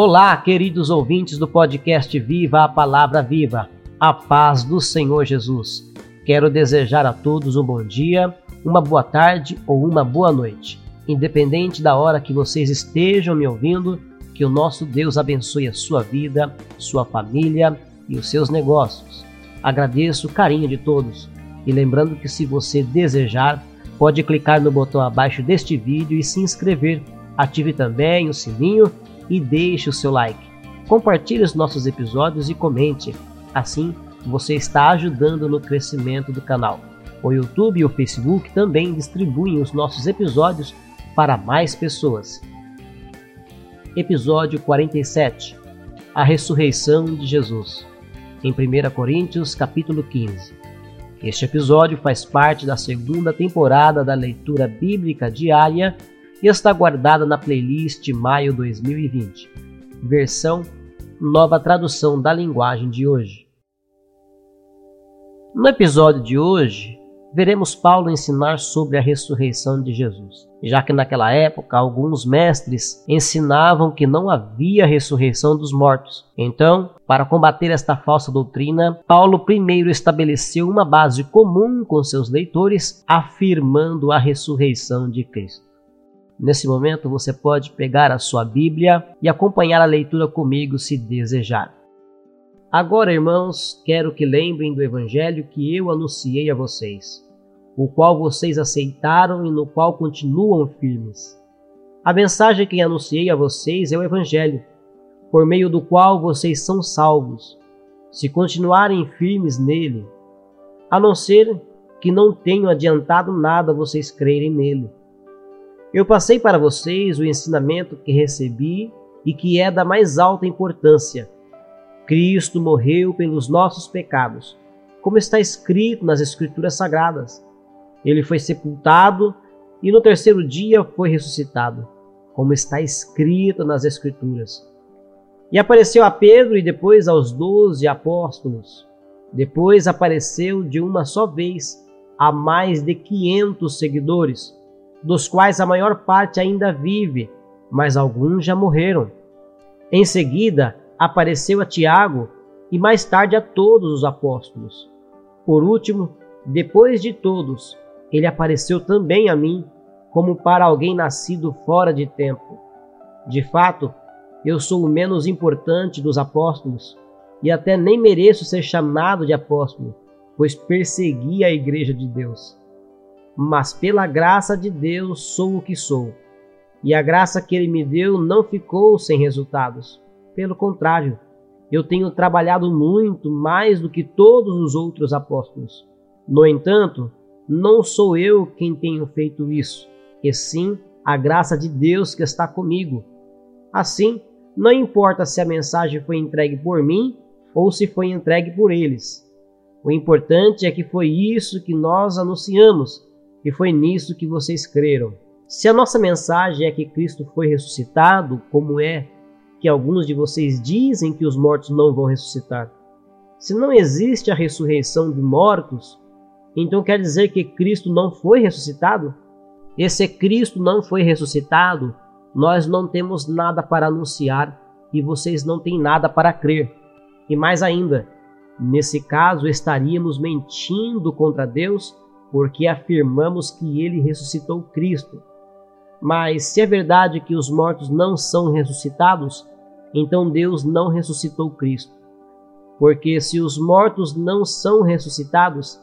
Olá, queridos ouvintes do podcast Viva a Palavra Viva, a paz do Senhor Jesus. Quero desejar a todos um bom dia, uma boa tarde ou uma boa noite. Independente da hora que vocês estejam me ouvindo, que o nosso Deus abençoe a sua vida, sua família e os seus negócios. Agradeço o carinho de todos e lembrando que se você desejar, pode clicar no botão abaixo deste vídeo e se inscrever. Ative também o sininho e deixe o seu like. Compartilhe os nossos episódios e comente. Assim, você está ajudando no crescimento do canal. O YouTube e o Facebook também distribuem os nossos episódios para mais pessoas. Episódio 47 A ressurreição de Jesus. Em 1 Coríntios, capítulo 15. Este episódio faz parte da segunda temporada da leitura bíblica diária está guardada na playlist Maio 2020, versão nova tradução da linguagem de hoje. No episódio de hoje, veremos Paulo ensinar sobre a ressurreição de Jesus, já que naquela época alguns mestres ensinavam que não havia ressurreição dos mortos. Então, para combater esta falsa doutrina, Paulo primeiro estabeleceu uma base comum com seus leitores, afirmando a ressurreição de Cristo. Nesse momento você pode pegar a sua Bíblia e acompanhar a leitura comigo se desejar. Agora, irmãos, quero que lembrem do Evangelho que eu anunciei a vocês, o qual vocês aceitaram e no qual continuam firmes. A mensagem que anunciei a vocês é o Evangelho, por meio do qual vocês são salvos, se continuarem firmes nele, a não ser que não tenham adiantado nada vocês crerem nele. Eu passei para vocês o ensinamento que recebi e que é da mais alta importância. Cristo morreu pelos nossos pecados, como está escrito nas Escrituras Sagradas. Ele foi sepultado e no terceiro dia foi ressuscitado, como está escrito nas Escrituras. E apareceu a Pedro e depois aos doze apóstolos. Depois apareceu de uma só vez a mais de quinhentos seguidores dos quais a maior parte ainda vive, mas alguns já morreram. Em seguida, apareceu a Tiago e mais tarde a todos os apóstolos. Por último, depois de todos, ele apareceu também a mim, como para alguém nascido fora de tempo. De fato, eu sou o menos importante dos apóstolos e até nem mereço ser chamado de apóstolo, pois persegui a igreja de Deus mas pela graça de Deus sou o que sou. E a graça que ele me deu não ficou sem resultados. Pelo contrário, eu tenho trabalhado muito mais do que todos os outros apóstolos. No entanto, não sou eu quem tenho feito isso, e sim a graça de Deus que está comigo. Assim, não importa se a mensagem foi entregue por mim ou se foi entregue por eles. O importante é que foi isso que nós anunciamos e foi nisso que vocês creram. Se a nossa mensagem é que Cristo foi ressuscitado, como é que alguns de vocês dizem que os mortos não vão ressuscitar? Se não existe a ressurreição de mortos, então quer dizer que Cristo não foi ressuscitado? E se Cristo não foi ressuscitado, nós não temos nada para anunciar e vocês não têm nada para crer. E mais ainda, nesse caso estaríamos mentindo contra Deus porque afirmamos que ele ressuscitou Cristo. Mas se é verdade que os mortos não são ressuscitados, então Deus não ressuscitou Cristo. Porque se os mortos não são ressuscitados,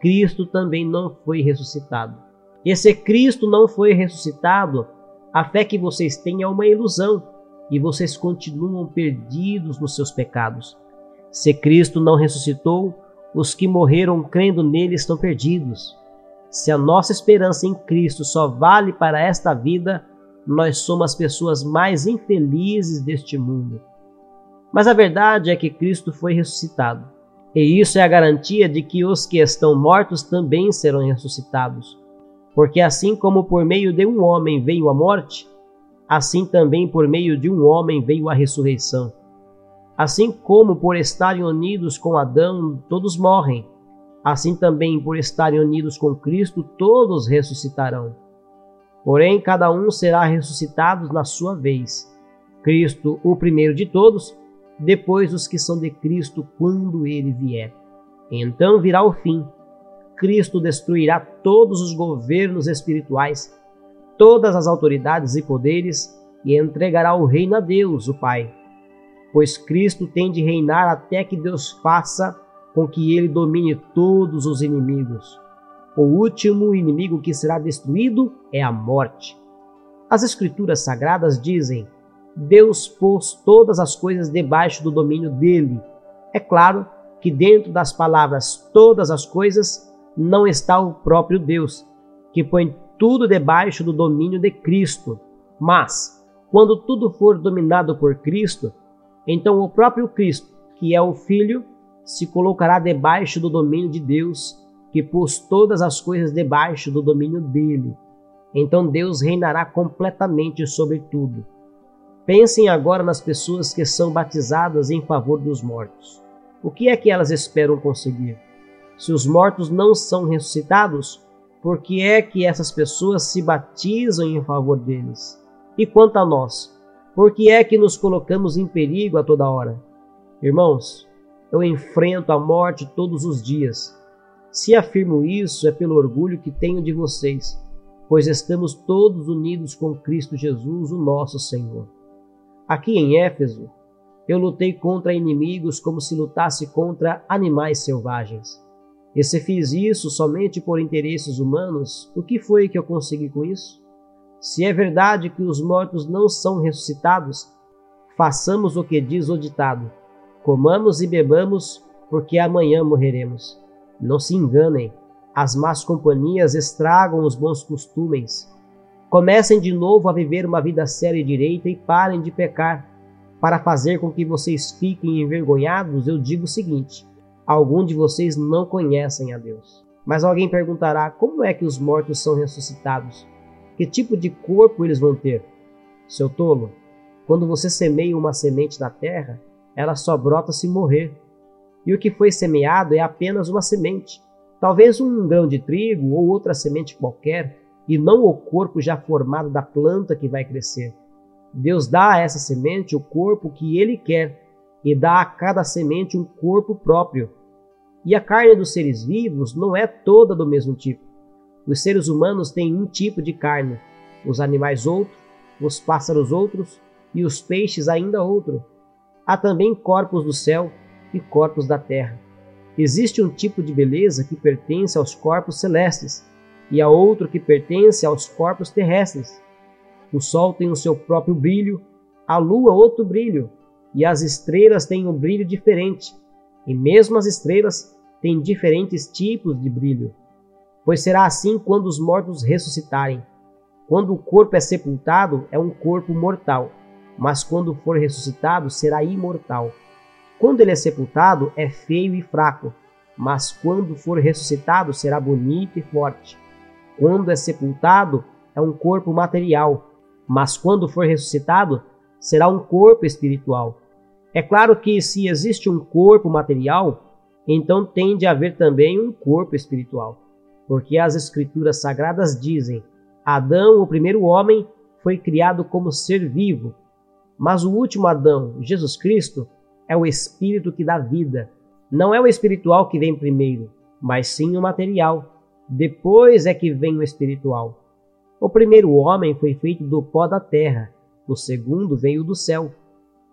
Cristo também não foi ressuscitado. E se Cristo não foi ressuscitado, a fé que vocês têm é uma ilusão e vocês continuam perdidos nos seus pecados. Se Cristo não ressuscitou, os que morreram crendo nele estão perdidos. Se a nossa esperança em Cristo só vale para esta vida, nós somos as pessoas mais infelizes deste mundo. Mas a verdade é que Cristo foi ressuscitado. E isso é a garantia de que os que estão mortos também serão ressuscitados. Porque assim como por meio de um homem veio a morte, assim também por meio de um homem veio a ressurreição. Assim como por estarem unidos com Adão, todos morrem, assim também por estarem unidos com Cristo, todos ressuscitarão. Porém, cada um será ressuscitado na sua vez. Cristo, o primeiro de todos, depois os que são de Cristo quando ele vier. Então virá o fim. Cristo destruirá todos os governos espirituais, todas as autoridades e poderes e entregará o reino a Deus, o Pai. Pois Cristo tem de reinar até que Deus faça com que ele domine todos os inimigos. O último inimigo que será destruído é a morte. As Escrituras Sagradas dizem: Deus pôs todas as coisas debaixo do domínio dele. É claro que dentro das palavras todas as coisas não está o próprio Deus, que põe tudo debaixo do domínio de Cristo. Mas, quando tudo for dominado por Cristo, então o próprio Cristo, que é o Filho, se colocará debaixo do domínio de Deus, que pôs todas as coisas debaixo do domínio dele. Então Deus reinará completamente sobre tudo. Pensem agora nas pessoas que são batizadas em favor dos mortos. O que é que elas esperam conseguir? Se os mortos não são ressuscitados, por que é que essas pessoas se batizam em favor deles? E quanto a nós, por que é que nos colocamos em perigo a toda hora? Irmãos, eu enfrento a morte todos os dias. Se afirmo isso é pelo orgulho que tenho de vocês, pois estamos todos unidos com Cristo Jesus, o nosso Senhor. Aqui em Éfeso, eu lutei contra inimigos como se lutasse contra animais selvagens. E se fiz isso somente por interesses humanos, o que foi que eu consegui com isso? Se é verdade que os mortos não são ressuscitados, façamos o que diz o ditado: comamos e bebamos, porque amanhã morreremos. Não se enganem, as más companhias estragam os bons costumes. Comecem de novo a viver uma vida séria e direita e parem de pecar. Para fazer com que vocês fiquem envergonhados, eu digo o seguinte: algum de vocês não conhecem a Deus. Mas alguém perguntará: como é que os mortos são ressuscitados? Que tipo de corpo eles vão ter? Seu tolo, quando você semeia uma semente na terra, ela só brota se morrer. E o que foi semeado é apenas uma semente, talvez um grão de trigo ou outra semente qualquer, e não o corpo já formado da planta que vai crescer. Deus dá a essa semente o corpo que ele quer e dá a cada semente um corpo próprio. E a carne dos seres vivos não é toda do mesmo tipo. Os seres humanos têm um tipo de carne, os animais outro, os pássaros outros e os peixes ainda outro. Há também corpos do céu e corpos da terra. Existe um tipo de beleza que pertence aos corpos celestes e há outro que pertence aos corpos terrestres. O sol tem o seu próprio brilho, a lua outro brilho, e as estrelas têm um brilho diferente, e mesmo as estrelas têm diferentes tipos de brilho. Pois será assim quando os mortos ressuscitarem. Quando o corpo é sepultado, é um corpo mortal, mas quando for ressuscitado, será imortal. Quando ele é sepultado, é feio e fraco, mas quando for ressuscitado, será bonito e forte. Quando é sepultado, é um corpo material, mas quando for ressuscitado, será um corpo espiritual. É claro que se existe um corpo material, então tem de haver também um corpo espiritual. Porque as Escrituras Sagradas dizem: Adão, o primeiro homem, foi criado como ser vivo, mas o último Adão, Jesus Cristo, é o espírito que dá vida. Não é o espiritual que vem primeiro, mas sim o material. Depois é que vem o espiritual. O primeiro homem foi feito do pó da terra, o segundo veio do céu.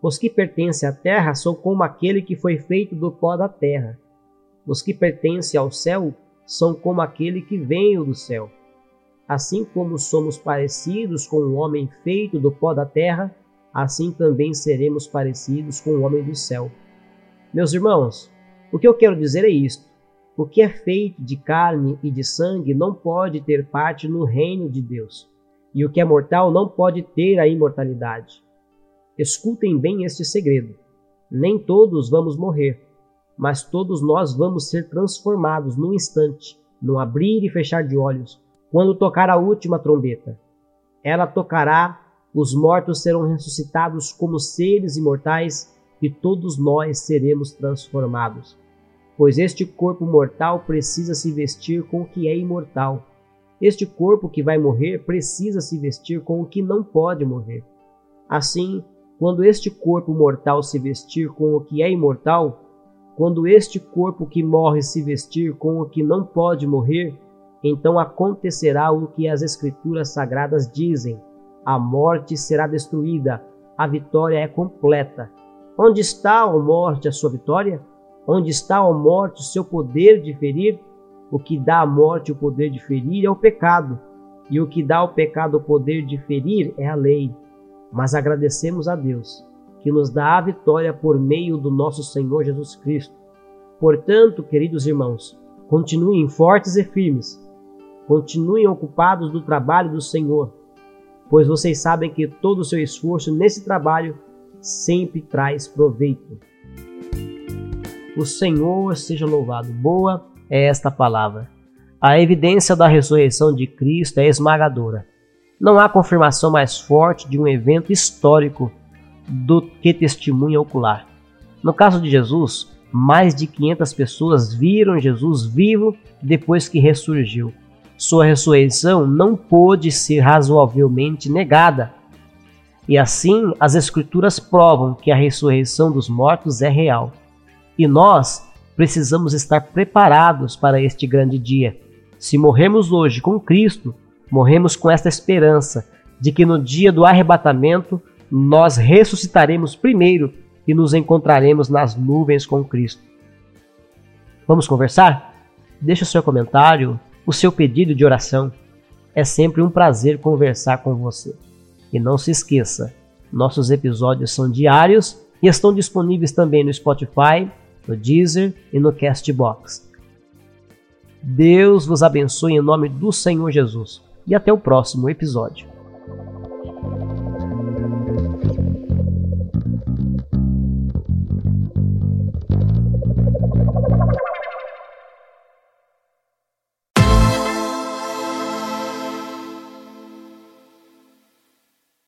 Os que pertencem à terra são como aquele que foi feito do pó da terra. Os que pertencem ao céu são como aquele que veio do céu. Assim como somos parecidos com o homem feito do pó da terra, assim também seremos parecidos com o homem do céu. Meus irmãos, o que eu quero dizer é isto: o que é feito de carne e de sangue não pode ter parte no reino de Deus, e o que é mortal não pode ter a imortalidade. Escutem bem este segredo: nem todos vamos morrer, mas todos nós vamos ser transformados num instante, no abrir e fechar de olhos, quando tocar a última trombeta. Ela tocará, os mortos serão ressuscitados como seres imortais e todos nós seremos transformados pois este corpo mortal precisa se vestir com o que é imortal. Este corpo que vai morrer precisa se vestir com o que não pode morrer. Assim, quando este corpo mortal se vestir com o que é imortal, quando este corpo que morre se vestir com o que não pode morrer, então acontecerá o que as Escrituras sagradas dizem: a morte será destruída, a vitória é completa. Onde está, ó morte, a sua vitória? Onde está, ó morte, o seu poder de ferir? O que dá à morte o poder de ferir é o pecado, e o que dá ao pecado o poder de ferir é a lei. Mas agradecemos a Deus, que nos dá a vitória por meio do nosso Senhor Jesus Cristo. Portanto, queridos irmãos, continuem fortes e firmes, continuem ocupados do trabalho do Senhor, pois vocês sabem que todo o seu esforço nesse trabalho sempre traz proveito. O Senhor seja louvado. Boa é esta palavra. A evidência da ressurreição de Cristo é esmagadora. Não há confirmação mais forte de um evento histórico do que testemunha ocular. No caso de Jesus, mais de 500 pessoas viram Jesus vivo depois que ressurgiu. Sua ressurreição não pôde ser razoavelmente negada. E assim, as Escrituras provam que a ressurreição dos mortos é real. E nós precisamos estar preparados para este grande dia. Se morremos hoje com Cristo, morremos com esta esperança de que no dia do arrebatamento nós ressuscitaremos primeiro e nos encontraremos nas nuvens com Cristo. Vamos conversar? Deixe o seu comentário, o seu pedido de oração. É sempre um prazer conversar com você. E não se esqueça, nossos episódios são diários e estão disponíveis também no Spotify, no Deezer e no Castbox. Deus vos abençoe em nome do Senhor Jesus e até o próximo episódio.